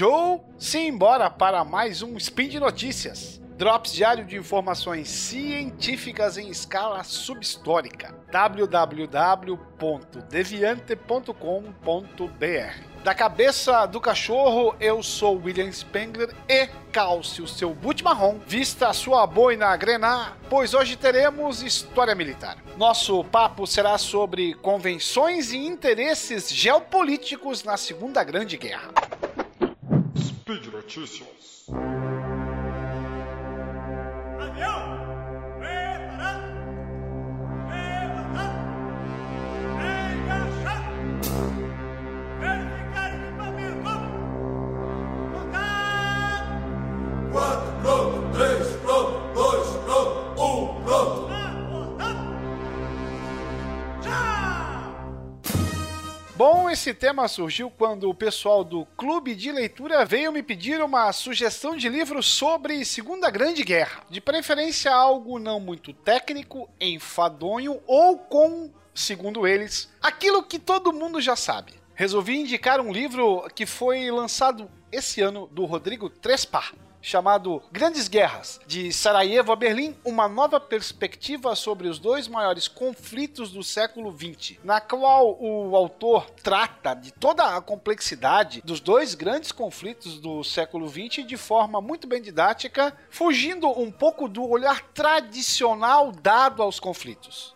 Joe, simbora para mais um Spin de Notícias. Drops diário de informações científicas em escala subhistórica. www.deviante.com.br Da cabeça do cachorro, eu sou William Spengler e calce o seu boot marrom, vista a sua boina grená, pois hoje teremos história militar. Nosso papo será sobre convenções e interesses geopolíticos na Segunda Grande Guerra. Speed Notícias. Esse tema surgiu quando o pessoal do Clube de Leitura veio me pedir uma sugestão de livro sobre Segunda Grande Guerra. De preferência algo não muito técnico, enfadonho ou com, segundo eles, aquilo que todo mundo já sabe. Resolvi indicar um livro que foi lançado esse ano do Rodrigo Trespa, chamado Grandes Guerras, de Sarajevo a Berlim, uma nova perspectiva sobre os dois maiores conflitos do século XX, na qual o autor trata de toda a complexidade dos dois grandes conflitos do século XX de forma muito bem didática, fugindo um pouco do olhar tradicional dado aos conflitos.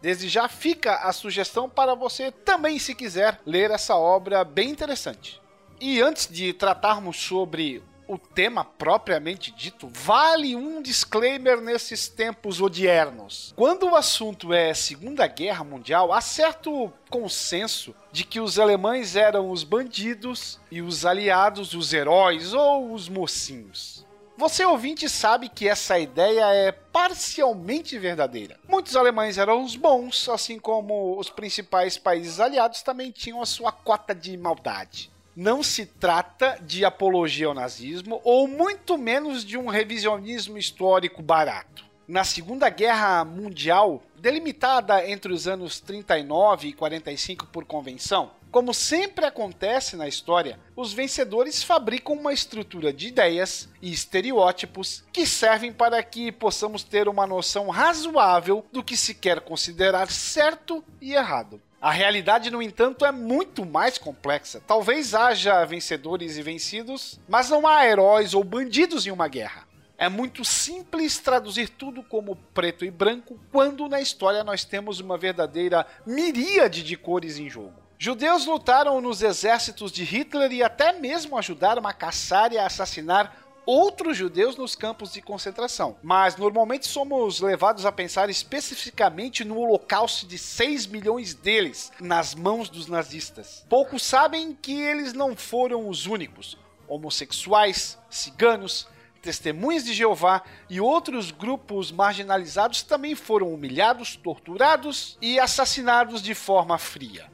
Desde já fica a sugestão para você também, se quiser, ler essa obra bem interessante. E antes de tratarmos sobre o tema propriamente dito, vale um disclaimer nesses tempos odiernos. Quando o assunto é Segunda Guerra Mundial, há certo consenso de que os alemães eram os bandidos e os aliados os heróis ou os mocinhos. Você ouvinte sabe que essa ideia é parcialmente verdadeira. Muitos alemães eram os bons, assim como os principais países aliados também tinham a sua cota de maldade não se trata de apologia ao nazismo ou muito menos de um revisionismo histórico barato. Na Segunda Guerra Mundial, delimitada entre os anos 39 e 45 por convenção, como sempre acontece na história, os vencedores fabricam uma estrutura de ideias e estereótipos que servem para que possamos ter uma noção razoável do que se quer considerar certo e errado. A realidade, no entanto, é muito mais complexa. Talvez haja vencedores e vencidos, mas não há heróis ou bandidos em uma guerra. É muito simples traduzir tudo como preto e branco, quando na história nós temos uma verdadeira miríade de cores em jogo. Judeus lutaram nos exércitos de Hitler e até mesmo ajudaram a caçar e a assassinar outros judeus nos campos de concentração. Mas normalmente somos levados a pensar especificamente no holocausto de 6 milhões deles nas mãos dos nazistas. Poucos sabem que eles não foram os únicos. Homossexuais, ciganos, testemunhas de Jeová e outros grupos marginalizados também foram humilhados, torturados e assassinados de forma fria.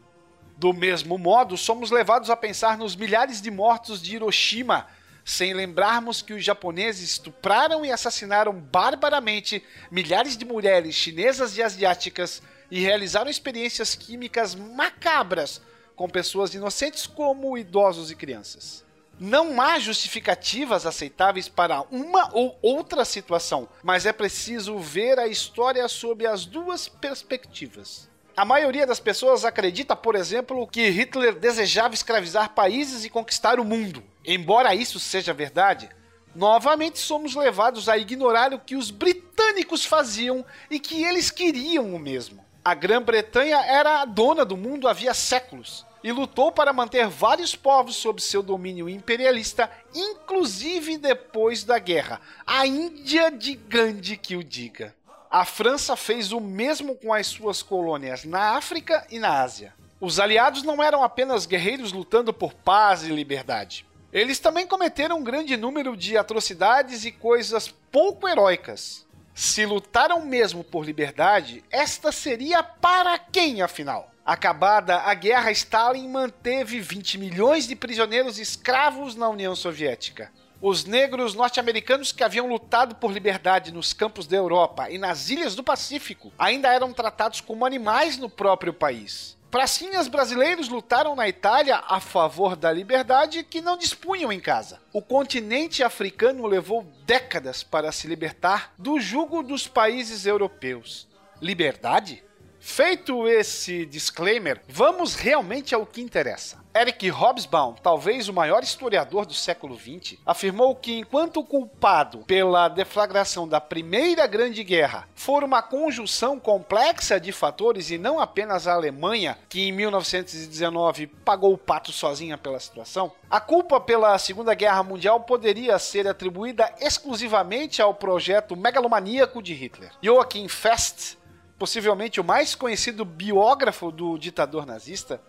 Do mesmo modo, somos levados a pensar nos milhares de mortos de Hiroshima sem lembrarmos que os japoneses estupraram e assassinaram barbaramente milhares de mulheres chinesas e asiáticas e realizaram experiências químicas macabras com pessoas inocentes como idosos e crianças. Não há justificativas aceitáveis para uma ou outra situação, mas é preciso ver a história sob as duas perspectivas. A maioria das pessoas acredita, por exemplo, que Hitler desejava escravizar países e conquistar o mundo. Embora isso seja verdade, novamente somos levados a ignorar o que os britânicos faziam e que eles queriam o mesmo. A Grã-Bretanha era a dona do mundo havia séculos e lutou para manter vários povos sob seu domínio imperialista, inclusive depois da guerra. A Índia de Gandhi que o diga. A França fez o mesmo com as suas colônias na África e na Ásia. Os aliados não eram apenas guerreiros lutando por paz e liberdade. Eles também cometeram um grande número de atrocidades e coisas pouco heróicas. Se lutaram mesmo por liberdade, esta seria para quem, afinal? Acabada a guerra, Stalin manteve 20 milhões de prisioneiros escravos na União Soviética. Os negros norte-americanos que haviam lutado por liberdade nos campos da Europa e nas ilhas do Pacífico ainda eram tratados como animais no próprio país. Pracinhas brasileiros lutaram na Itália a favor da liberdade que não dispunham em casa. O continente africano levou décadas para se libertar do jugo dos países europeus. Liberdade? Feito esse disclaimer, vamos realmente ao que interessa. Eric Hobsbawm, talvez o maior historiador do século XX, afirmou que enquanto o culpado pela deflagração da Primeira Grande Guerra for uma conjunção complexa de fatores e não apenas a Alemanha, que em 1919 pagou o pato sozinha pela situação, a culpa pela Segunda Guerra Mundial poderia ser atribuída exclusivamente ao projeto megalomaníaco de Hitler. Joachim Fest possivelmente o mais conhecido biógrafo do ditador nazista,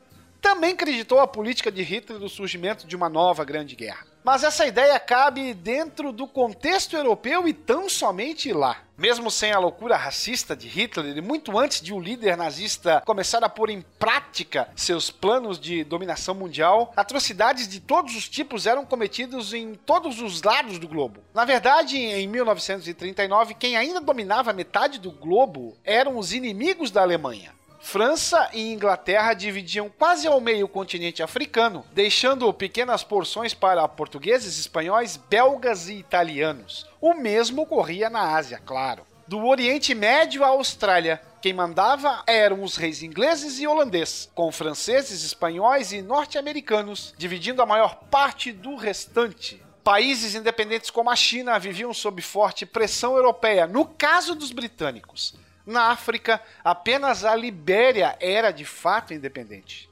também acreditou a política de Hitler do surgimento de uma nova grande guerra. Mas essa ideia cabe dentro do contexto europeu e tão somente lá. Mesmo sem a loucura racista de Hitler e muito antes de o líder nazista começar a pôr em prática seus planos de dominação mundial, atrocidades de todos os tipos eram cometidos em todos os lados do globo. Na verdade, em 1939, quem ainda dominava metade do globo eram os inimigos da Alemanha. França e Inglaterra dividiam quase ao meio o continente africano, deixando pequenas porções para portugueses, espanhóis, belgas e italianos. O mesmo ocorria na Ásia, claro. Do Oriente Médio à Austrália, quem mandava eram os reis ingleses e holandeses, com franceses, espanhóis e norte-americanos dividindo a maior parte do restante. Países independentes como a China viviam sob forte pressão europeia, no caso dos britânicos. Na África, apenas a Libéria era de fato independente.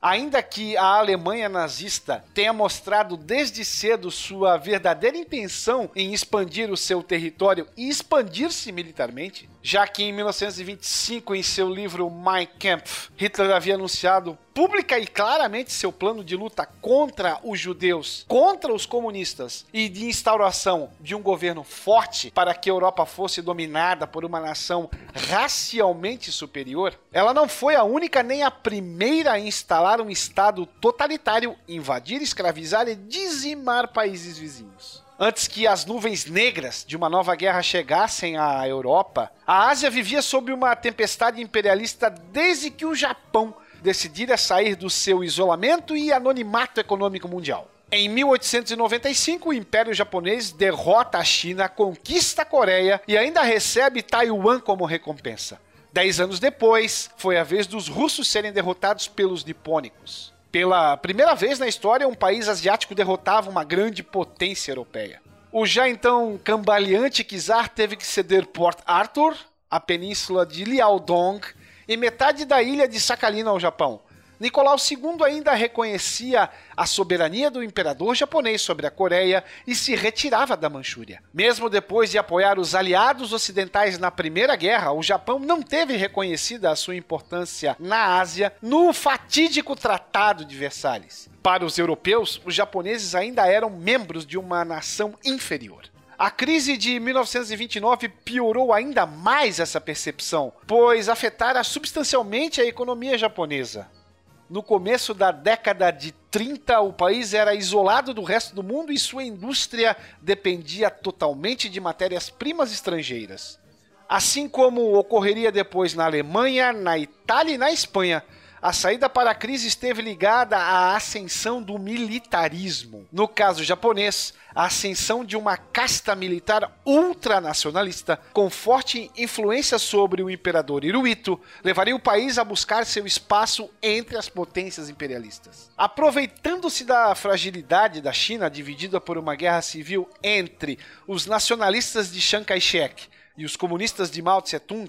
Ainda que a Alemanha nazista tenha mostrado desde cedo sua verdadeira intenção em expandir o seu território e expandir-se militarmente, já que em 1925, em seu livro Mein Kampf, Hitler havia anunciado pública e claramente seu plano de luta contra os judeus, contra os comunistas e de instauração de um governo forte para que a Europa fosse dominada por uma nação racialmente superior, ela não foi a única nem a primeira a instalar um Estado totalitário, invadir, escravizar e dizimar países vizinhos. Antes que as nuvens negras de uma nova guerra chegassem à Europa, a Ásia vivia sob uma tempestade imperialista desde que o Japão decidira sair do seu isolamento e anonimato econômico mundial. Em 1895, o Império Japonês derrota a China, conquista a Coreia e ainda recebe Taiwan como recompensa. Dez anos depois, foi a vez dos russos serem derrotados pelos nipônicos. Pela primeira vez na história, um país asiático derrotava uma grande potência europeia. O já então cambaleante Kizar teve que ceder Port Arthur, a península de Liaodong e metade da ilha de Sakhalin ao Japão. Nicolau II ainda reconhecia a soberania do imperador japonês sobre a Coreia e se retirava da Manchúria. Mesmo depois de apoiar os aliados ocidentais na Primeira Guerra, o Japão não teve reconhecida a sua importância na Ásia no fatídico Tratado de Versalhes. Para os europeus, os japoneses ainda eram membros de uma nação inferior. A crise de 1929 piorou ainda mais essa percepção, pois afetara substancialmente a economia japonesa. No começo da década de 30, o país era isolado do resto do mundo e sua indústria dependia totalmente de matérias-primas estrangeiras. Assim como ocorreria depois na Alemanha, na Itália e na Espanha, a saída para a crise esteve ligada à ascensão do militarismo. No caso japonês, a ascensão de uma casta militar ultranacionalista com forte influência sobre o imperador Hirohito levaria o país a buscar seu espaço entre as potências imperialistas. Aproveitando-se da fragilidade da China, dividida por uma guerra civil entre os nacionalistas de Chiang Kai-shek e os comunistas de Mao Tse-tung,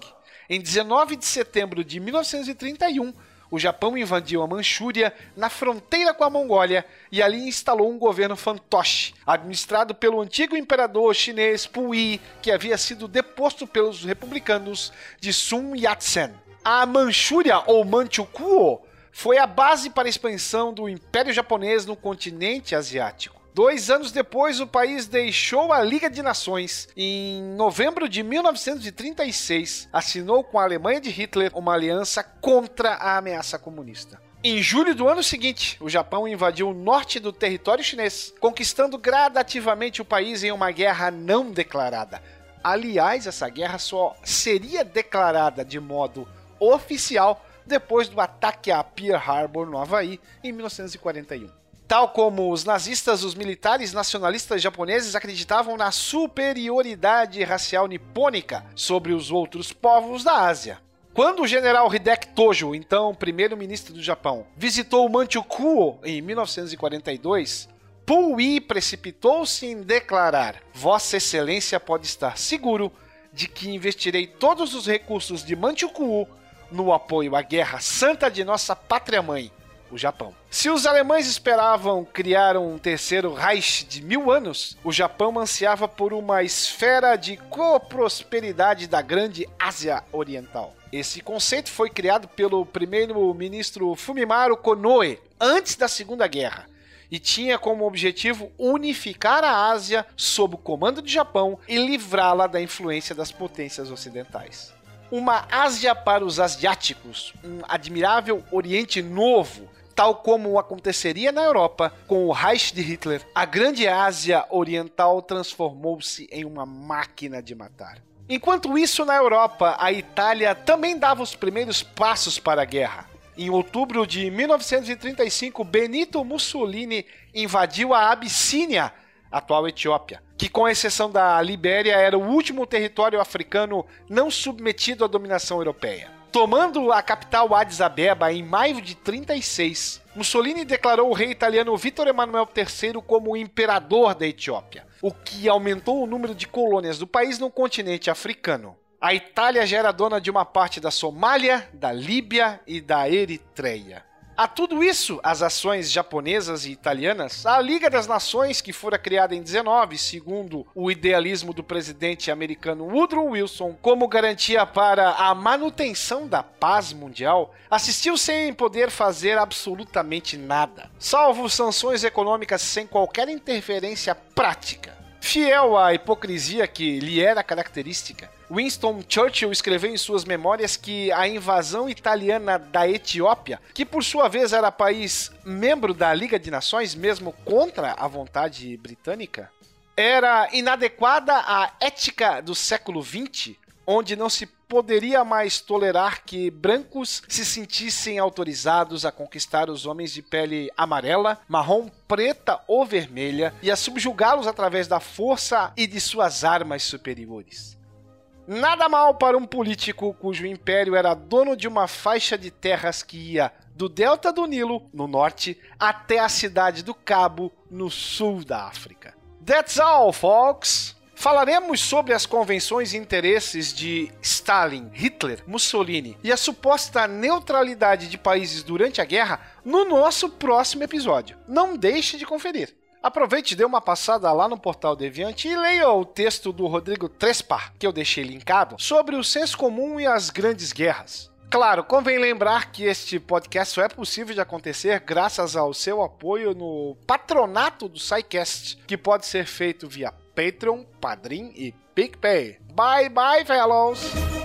em 19 de setembro de 1931, o Japão invadiu a Manchúria na fronteira com a Mongólia e ali instalou um governo fantoche, administrado pelo antigo imperador chinês Puyi, que havia sido deposto pelos republicanos de Sun Yat-sen. A Manchúria ou Manchukuo foi a base para a expansão do Império Japonês no continente asiático. Dois anos depois, o país deixou a Liga de Nações em novembro de 1936, assinou com a Alemanha de Hitler uma aliança contra a ameaça comunista. Em julho do ano seguinte, o Japão invadiu o norte do território chinês, conquistando gradativamente o país em uma guerra não declarada. Aliás, essa guerra só seria declarada de modo oficial depois do ataque a Pearl Harbor, no Havaí, em 1941. Tal como os nazistas, os militares nacionalistas japoneses acreditavam na superioridade racial nipônica sobre os outros povos da Ásia. Quando o general Hideki Tojo, então primeiro-ministro do Japão, visitou Manchukuo em 1942, Puyi precipitou-se em declarar: Vossa Excelência pode estar seguro de que investirei todos os recursos de Manchukuo no apoio à guerra santa de nossa pátria-mãe, o Japão. Se os alemães esperavam criar um terceiro Reich de mil anos, o Japão ansiava por uma esfera de coprosperidade da grande Ásia Oriental. Esse conceito foi criado pelo primeiro-ministro Fumimaru Konoe antes da Segunda Guerra e tinha como objetivo unificar a Ásia sob o comando do Japão e livrá-la da influência das potências ocidentais. Uma Ásia para os asiáticos, um admirável Oriente Novo, tal como aconteceria na Europa com o Reich de Hitler, a grande Ásia Oriental transformou-se em uma máquina de matar. Enquanto isso, na Europa, a Itália também dava os primeiros passos para a guerra. Em outubro de 1935, Benito Mussolini invadiu a Abissínia, atual Etiópia, que, com exceção da Libéria, era o último território africano não submetido à dominação europeia. Tomando a capital Addis Abeba em maio de 36, Mussolini declarou o rei italiano Vittorio Emanuele III como imperador da Etiópia, o que aumentou o número de colônias do país no continente africano. A Itália já era dona de uma parte da Somália, da Líbia e da Eritreia. A tudo isso, as ações japonesas e italianas, a Liga das Nações, que fora criada em 19, segundo o idealismo do presidente americano Woodrow Wilson, como garantia para a manutenção da paz mundial, assistiu sem poder fazer absolutamente nada, salvo sanções econômicas sem qualquer interferência prática. Fiel à hipocrisia que lhe era característica, Winston Churchill escreveu em suas memórias que a invasão italiana da Etiópia, que por sua vez era país membro da Liga de Nações, mesmo contra a vontade britânica, era inadequada à ética do século XX, onde não se poderia mais tolerar que brancos se sentissem autorizados a conquistar os homens de pele amarela, marrom, preta ou vermelha e a subjugá-los através da força e de suas armas superiores. Nada mal para um político cujo império era dono de uma faixa de terras que ia do delta do Nilo, no norte, até a cidade do Cabo, no sul da África. That's all, folks! Falaremos sobre as convenções e interesses de Stalin, Hitler, Mussolini e a suposta neutralidade de países durante a guerra no nosso próximo episódio. Não deixe de conferir. Aproveite e dê uma passada lá no portal Deviante e leia o texto do Rodrigo Trespar, que eu deixei linkado, sobre o senso comum e as grandes guerras. Claro, convém lembrar que este podcast só é possível de acontecer graças ao seu apoio no patronato do SciCast, que pode ser feito via Patreon, Padrim e PicPay. Bye bye, fellows!